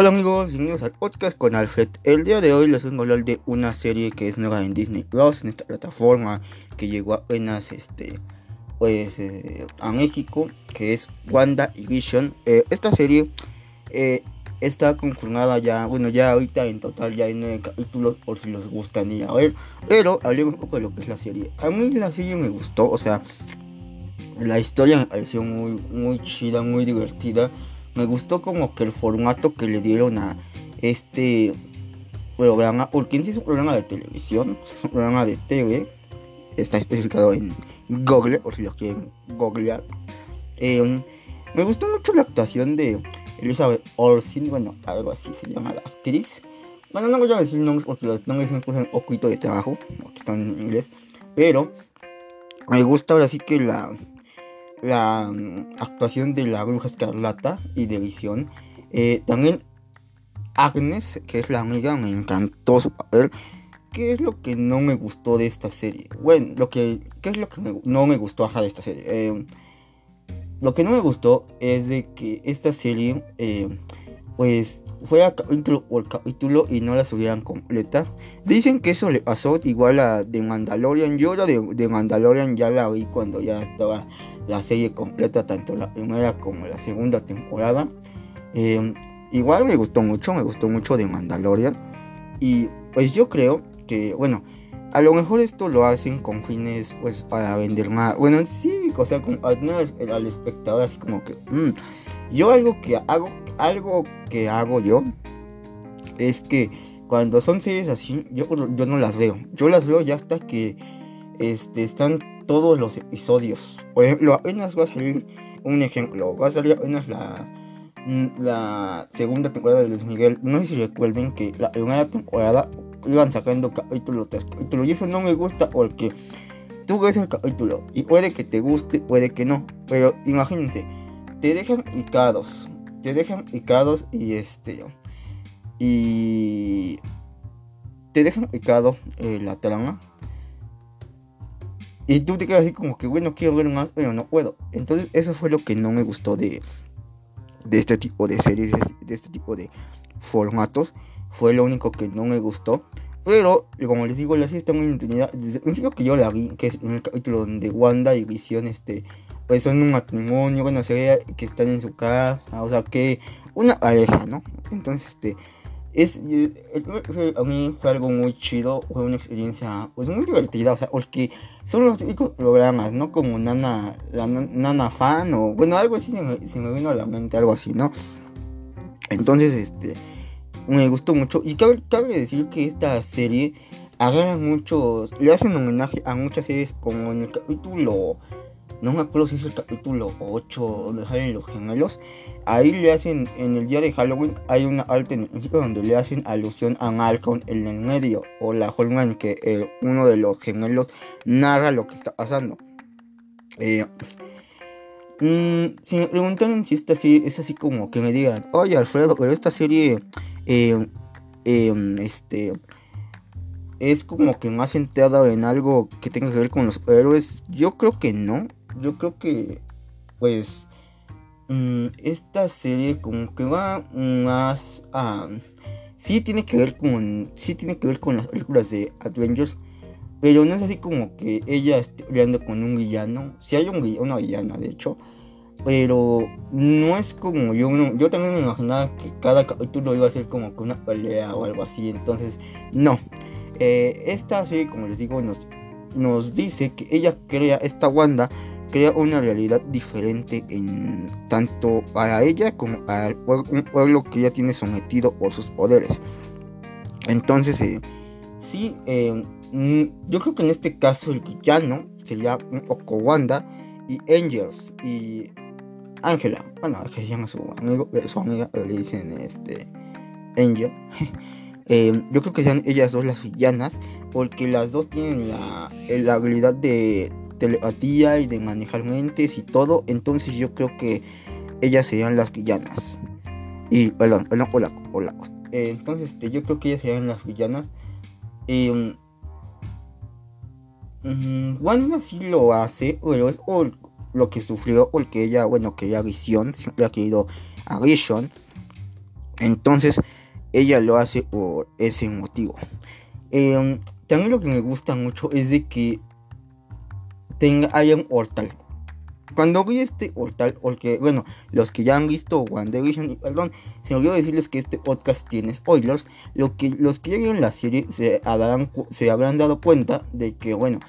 Hola amigos, bienvenidos al podcast con Alfred. El día de hoy les vengo a hablar de una serie que es nueva en Disney Plus, en esta plataforma que llegó apenas este, pues, eh, a México, que es Wanda Vision. Eh, esta serie eh, está conformada ya, bueno, ya ahorita en total ya hay nueve capítulos por si les gustaría ver, pero hablemos un poco de lo que es la serie. A mí la serie me gustó, o sea, la historia me pareció muy, muy chida, muy divertida me gustó como que el formato que le dieron a este programa, porque en es un programa de televisión, es un programa de TV, está especificado en Google, por si lo quieren googlear. Eh, me gustó mucho la actuación de Elizabeth Olsen, bueno, algo así se llama la actriz. Bueno, no voy a decir nombres porque los nombres me un poquito de trabajo, porque están en inglés, pero me gusta ahora sí que la la mm, actuación de la bruja escarlata y de visión. Eh, también Agnes, que es la amiga, me encantó su papel. ¿Qué es lo que no me gustó de esta serie? Bueno, lo que, ¿qué es lo que no me gustó de esta serie? Eh, lo que no me gustó es de que esta serie, eh, pues, fue a capítulo por capítulo y no la subieran completa. Dicen que eso le pasó igual a The Mandalorian. Yo la de, de Mandalorian ya la vi cuando ya estaba la serie completa, tanto la primera como la segunda temporada. Em, igual me gustó mucho, me gustó mucho de Mandalorian. Y pues yo creo que, bueno, a lo mejor esto lo hacen con fines, pues, para vender más. Bueno, sí, o sea, como, al, al, espectador, así como que, mm, yo algo que hago, algo que hago yo, es que cuando son series así, yo, yo no las veo. Yo las veo ya hasta que este, están todos los episodios. Por ejemplo, apenas va a salir un ejemplo. Va a salir apenas la, mm, la segunda temporada de Luis Miguel. No sé si recuerden que la primera temporada iban sacando capítulo tras capítulo. Y eso no me gusta porque tú ves el capítulo y puede que te guste, puede que no. Pero imagínense, te dejan picados. Te dejan picados y este. Y te dejan picado eh, la trama y tú te quedas así como que, bueno, quiero ver más, pero no puedo. Entonces eso fue lo que no me gustó de, de este tipo de series, de este tipo de formatos. Fue lo único que no me gustó. Pero, como les digo, la serie está muy entretenida. Desde el principio que yo la vi, que es en el capítulo donde Wanda y Visión, este, pues son un matrimonio, bueno, se ve que están en su casa, o sea, que una pareja, ¿no? Entonces, este, es, a mí fue algo muy chido, fue una experiencia pues muy divertida, o sea, porque son los típicos programas, ¿no? Como Nana, la Nana Fan o bueno, algo así se me, se vino a la mente, algo así, ¿no? Entonces, este, me gustó mucho y cabe, cabe decir que esta serie agarra muchos, le hacen homenaje a muchas series como en el capítulo no me acuerdo si es el capítulo 8 donde salen los gemelos. Ahí le hacen, en el día de Halloween, hay una alta en el principio donde le hacen alusión a Malcolm en el medio, o la forma en que eh, uno de los gemelos narra lo que está pasando. Eh, mm, si me preguntan si esta serie es así como que me digan, oye Alfredo, pero esta serie, eh, este es como que más centrada en algo que tenga que ver con los héroes. Yo creo que no yo creo que, pues, mm, esta serie como que va más a... Sí tiene que ver con... Sí tiene que ver con las películas de Avengers. Pero no es así como que ella esté peleando con un villano. Si hay un una villana, de hecho. Pero no es como yo. yo también me imaginaba que cada capítulo iba a ser como que una pelea o algo así. Entonces, no. Eh, esta serie, como les digo, nos, nos dice que ella crea esta Wanda crea una realidad diferente en tanto para ella como para un pueblo que ya tiene sometido por sus poderes. Entonces, eh, sí, eh, mm, yo creo que en este caso el villano sería un poco Wanda y Angels y Angela. Bueno, que se llama su amigo, eh, su amiga, le dicen este Angel. yo creo que sean ellas dos las villanas porque las dos tienen la, la habilidad de telepatía y de manejar mentes y todo. Entonces yo creo que ellas serían las villanas. Y, perdón, hola, hola. Eh, entonces este, yo creo que ellas serían las villanas. Eh, Wanda sí lo hace, pero es lo que sufrió, porque ella, bueno, que ella Vision, siempre ha querido a Vision. Entonces, ella lo hace por ese motivo. Em, también lo que me gusta mucho es de que tenga, haya un portal cuando vi este portal, porque, bueno, los que ya han visto WandaVision, y perdón, se me olvidó decirles que este podcast tiene spoilers, lo que, los que ya vieron la serie se, se habrán dado cuenta de que, bueno,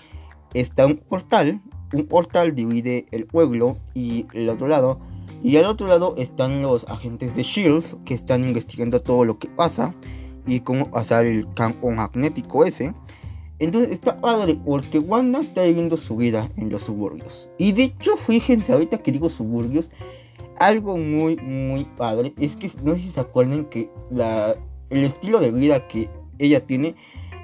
está un portal, un portal divide el pueblo y el otro lado, y al otro lado están los agentes de SHIELD que están investigando todo lo que pasa y cómo pasar el campo magnético ese. Entonces está padre porque Wanda está viviendo su vida en los suburbios. Y de hecho, fíjense, ahorita que digo suburbios, algo muy, muy padre es que no sé si se acuerdan que la, el estilo de vida que ella tiene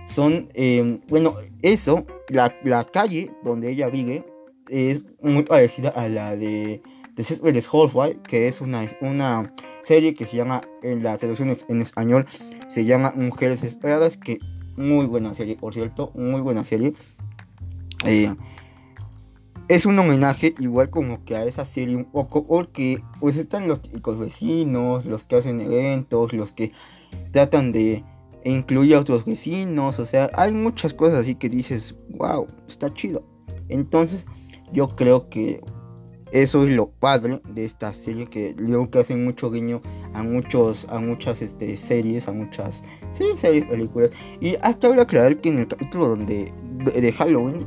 son, em, bueno, eso, la, la, calle donde ella vive es muy parecida a la de Desesperes Hallway, que es una, una serie que se llama, en la traducción en español, se llama Mujeres Desesperadas, que muy buena serie, por cierto, muy buena serie. Eh, es un homenaje igual como que a esa serie un poco porque pues están los típicos vecinos, los que hacen eventos, los que tratan de incluir a otros vecinos, o sea, hay muchas cosas así que dices, wow, está chido. Entonces yo creo que eso es lo padre de esta serie que creo que hacen mucho guiño a muchos a muchas este, series a muchas series películas. Y hasta ahora aclarar que en el capítulo donde de, Halloween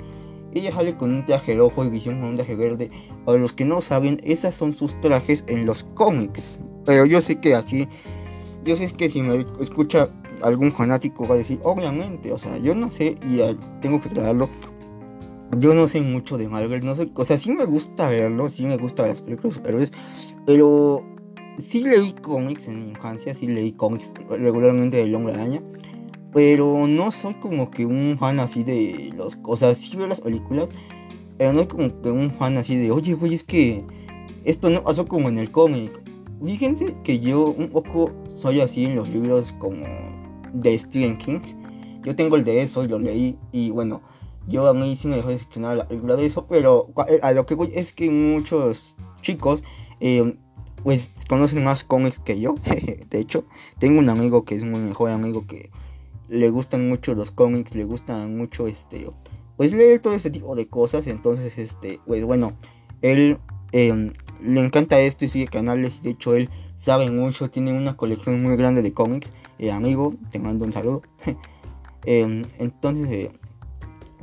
ella sale con un traje rojo y visión con un traje verde. Para los que no saben esas son sus trajes en los cómics. Pero yo sé que aquí yo sé que si me escucha algún fanático va a decir obviamente o sea yo no sé y tengo que aclararlo yo no sé mucho de Marvel, no sé, o sea, sí me gusta verlo, sí me gusta las películas superhéroes, pero sí leí cómics en mi infancia, sí leí cómics regularmente del Hombre Araña, pero no soy como que un fan así de los, o sea, sí veo las películas, pero no como que un fan así de, oye, güey, es que esto no pasó como en el cómic. Fíjense que yo un poco soy así en los libros como de Stephen King. Yo tengo el de eso y lo leí y bueno, yo a mí sí me dejó decepcionar la película de eso, pero eh, a lo que voy es que muchos chicos eh, pues conocen más cómics que yo. de hecho, tengo un amigo que es mi mejor amigo que le gustan mucho los cómics, le gustan mucho este pues leer todo ese tipo de cosas, entonces este pues bueno, él em, le encanta esto y sigue canales, de hecho él sabe mucho, tiene una colección muy grande de cómics. Eh, amigo, te mando un saludo. Em, entonces,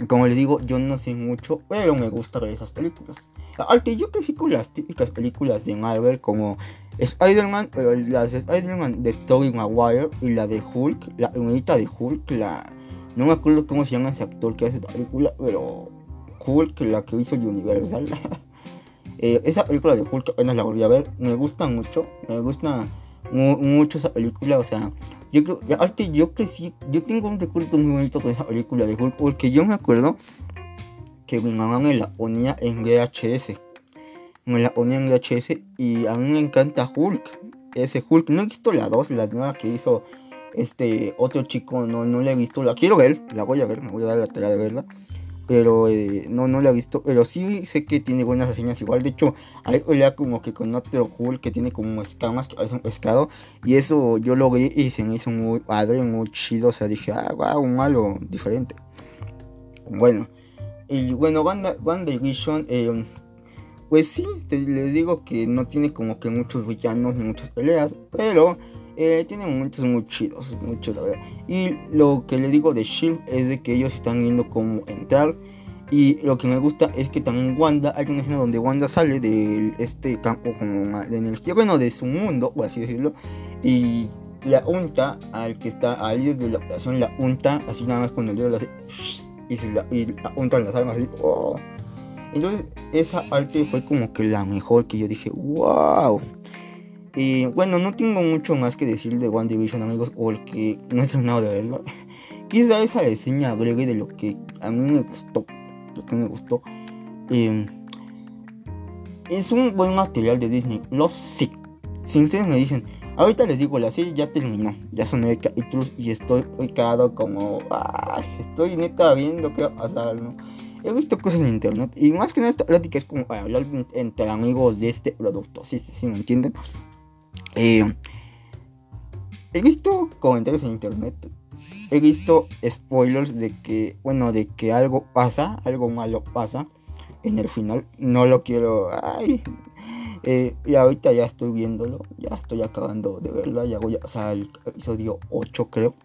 como les digo, yo no sé mucho, pero me gusta ver esas películas. Aunque yo con las típicas películas de Marvel como Spider-Man, pero las de Spider-Man de Tobey Maguire y la de Hulk, la unidad de Hulk, la... No me acuerdo cómo se llama ese actor que hace esta película, pero Hulk, la que hizo Universal. eh, esa película de Hulk apenas la volví a ver, me gusta mucho, me gusta mucho esa película, o sea, yo creo, que yo crecí, yo tengo un recuerdo muy bonito con esa película de Hulk, porque yo me acuerdo que mi mamá me la ponía en VHS. Me la ponía en VHS y a mí me encanta Hulk. Ese Hulk, no he visto la 2, la nueva que hizo este otro chico, no, no la he visto, la quiero ver, la voy a ver, me voy a dar la tarea de verla pero eh, no, no la he visto. Pero sí sé que tiene buenas reseñas igual. De hecho, hay pelea como que con otro Hulk que tiene como escamas, que parece un pescado. Y eso yo lo vi y se me hizo muy padre, muy chido. O sea, dije, ah, wow, un malo diferente. Bueno, y bueno, Banda, Banda Vision, eh, pues sí, les digo que no tiene como que muchos villanos ni muchas peleas. Pero eh, tienen momentos muy chidos, mucho la verdad. Y lo que le digo de Shield es de que ellos están viendo cómo entrar. Y lo que me gusta es que también Wanda, hay una escena donde Wanda sale de este campo como de energía, bueno, de su mundo, por así decirlo. Y la unta al que está ahí de la operación, la unta, así nada más con el dedo, y, se la, y unta en las armas así. Oh. Entonces, esa arte fue como que la mejor que yo dije, wow. Y bueno, no tengo mucho más que decir de One Division, amigos, porque no he terminado de verlo. Quise dar esa reseña breve de lo que a mí me gustó. Lo que me gustó. Eh, es un buen material de Disney. Lo sé. Si ustedes me dicen, ahorita les digo, la serie ya terminó. Ya son nueve capítulos y estoy quedado como. estoy neta viendo qué va a pasar, ¿no? He visto cosas en internet y más que nada esta plática es como para hablar entre amigos de este producto. ¿Sí, sí, sí me entienden? Eh, he visto comentarios en internet, he visto spoilers de que, bueno, de que algo pasa, algo malo pasa en el final. No lo quiero, ay, eh, y ahorita ya estoy viéndolo, ya estoy acabando de verla, ya voy a, o sea, episodio 8 creo.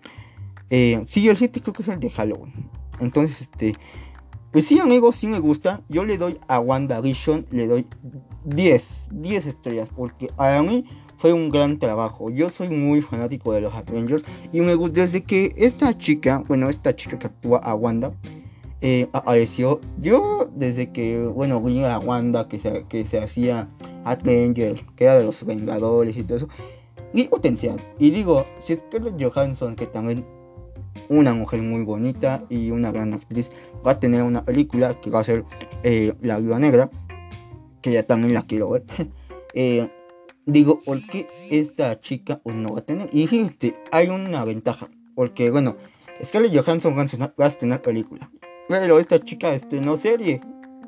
Eh, sí, el 7 creo que es el de Halloween. Entonces, este, pues sí, amigos, sí me gusta. Yo le doy a WandaVision, le doy 10, 10 estrellas, porque a mí fue un gran trabajo. Yo soy muy fanático de los Avengers y me gusta desde que esta chica, bueno, esta chica que actúa a Wanda, eh, apareció. Yo desde que, bueno, vi a Wanda que se, que se hacía Avengers, que era de los Vengadores y todo eso, vi potencial. Y digo, si Scarlett Johansson, que también una mujer muy bonita y una gran actriz, va a tener una película que va a ser eh, La Viuda Negra, que ya también la quiero ver. eh, digo, ¿por qué esta chica pues, no va a tener? Y fíjate, hay una ventaja, porque bueno, Scarlett Johansson va a estrenar película, pero esta chica estrenó serie,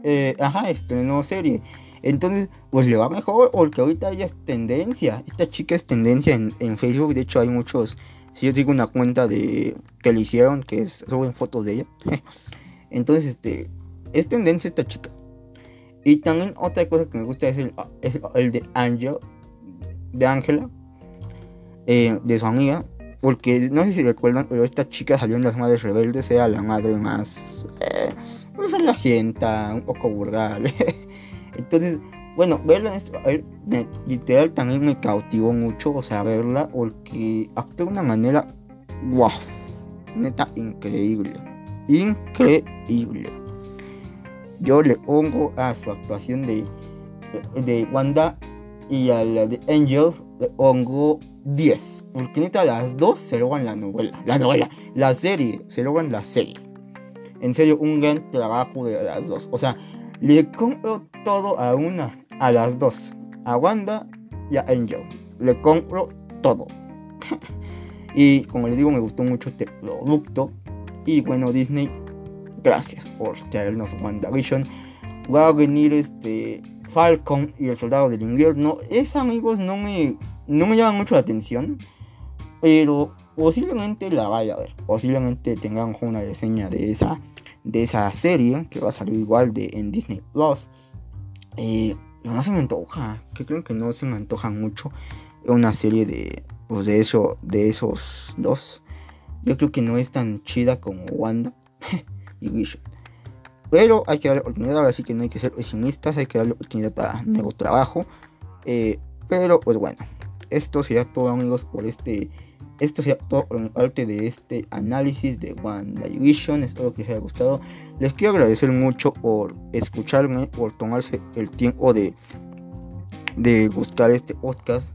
eh, ajá, estrenó serie. Entonces, pues le va mejor, porque ahorita ella es tendencia. Esta chica es tendencia en, en Facebook. De hecho, hay muchos. Si yo digo una cuenta de que le hicieron, que es, suben fotos de ella. Entonces, este, es tendencia esta chica. Y también otra cosa que me gusta es el, es el de Angel, de Ángela, eh, de su amiga, porque no sé si recuerdan, pero esta chica salió en Las Madres Rebeldes, era la madre más eh, gente, un poco vulgar. Entonces, bueno, verla en literal también me cautivó mucho, o sea, verla, porque actúa de una manera, wow, neta, increíble, increíble. Yo le pongo a su actuación de, de Wanda y a la de Angel le pongo 10. Porque neta, las dos se logran la novela. La novela, la serie, se logran la serie. En serio, un gran trabajo de las dos. O sea, le compro todo a una, a las dos. A Wanda y a Angel. Le compro todo. y como les digo, me gustó mucho este producto. Y bueno, Disney, gracias por traernos WandaVision. Va a venir este Falcon y el Soldado del Invierno. Es amigos, no me, no me llama mucho la atención. Pero posiblemente la vaya a ver. Posiblemente tengamos una reseña de esa, de esa serie que va a salir igual de, en Disney Plus. Eh, no se me antoja. Que creo que no se me antoja mucho. Una serie de, pues de, eso, de esos dos. Yo creo que no es tan chida como Wanda y Vision. Pero hay que darle oportunidad, así que no hay que ser pesimistas, hay que darle oportunidad a nuevo trabajo. Eh, pero pues bueno, esto sería todo amigos por este esto sería todo por mi parte de este análisis de WandaVision. Espero que les haya gustado. Les quiero agradecer mucho por escucharme, por tomarse el tiempo de, de buscar este podcast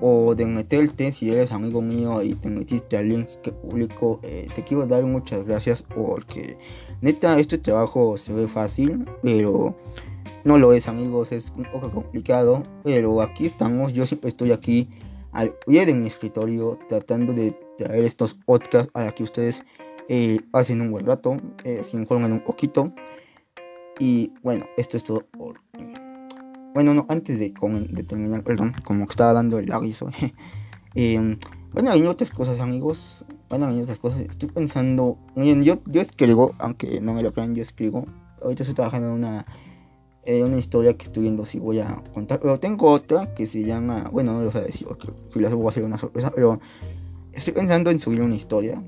o de meterte. Si eres amigo mío y te metiste al link que publico, eh, te quiero dar muchas gracias porque Neta, este trabajo se ve fácil, pero no lo es, amigos. Es un poco complicado, pero aquí estamos. Yo siempre estoy aquí al pie de mi escritorio tratando de traer estos podcasts a que ustedes eh, hacen un buen rato, eh, se informan un poquito. Y bueno, esto es todo por Bueno, no, antes de, de terminar, perdón, como que estaba dando el aviso. eh, bueno, hay otras cosas, amigos. Bueno, hay otras cosas. Estoy pensando. Miren, yo, yo escribo, aunque no me lo crean, yo escribo. Ahorita estoy trabajando en una, una historia que estoy viendo si voy a contar. Pero tengo otra que se llama. Bueno, no lo voy a decir porque si las voy a hacer una sorpresa. Pero estoy pensando en subir una historia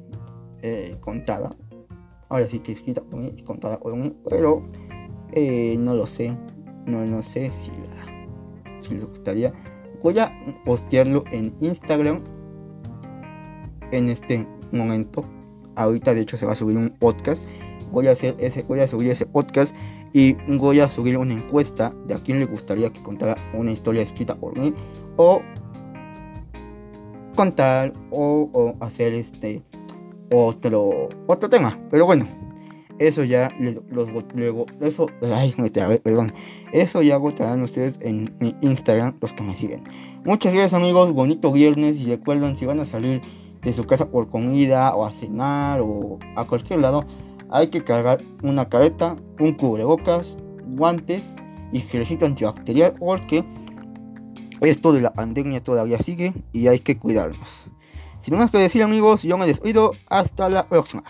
eh, contada. Ahora sí que escrita por mí, contada por mí. Pero eh, no lo sé. No, no sé si la, si les gustaría. Voy a postearlo en Instagram en este momento. Ahorita de hecho se va a subir un podcast. Voy a hacer ese, voy a subir ese podcast y voy a subir una encuesta de a quién le gustaría que contara una historia escrita por mí o contar o, hacer este otro otro tema. Pero bueno, eso ya les, los luego eso ay, perdón. Eso ya votarán ustedes en mi Instagram los que me siguen. Muchas gracias amigos, bonito viernes y recuerden si van a salir de su casa por comida o a cenar o a cualquier lado, hay que cargar una careta, un cubrebocas, guantes y gelecito antibacterial porque esto de la pandemia todavía sigue y hay que cuidarnos. Sin más que decir amigos, yo me despido. Hasta la próxima.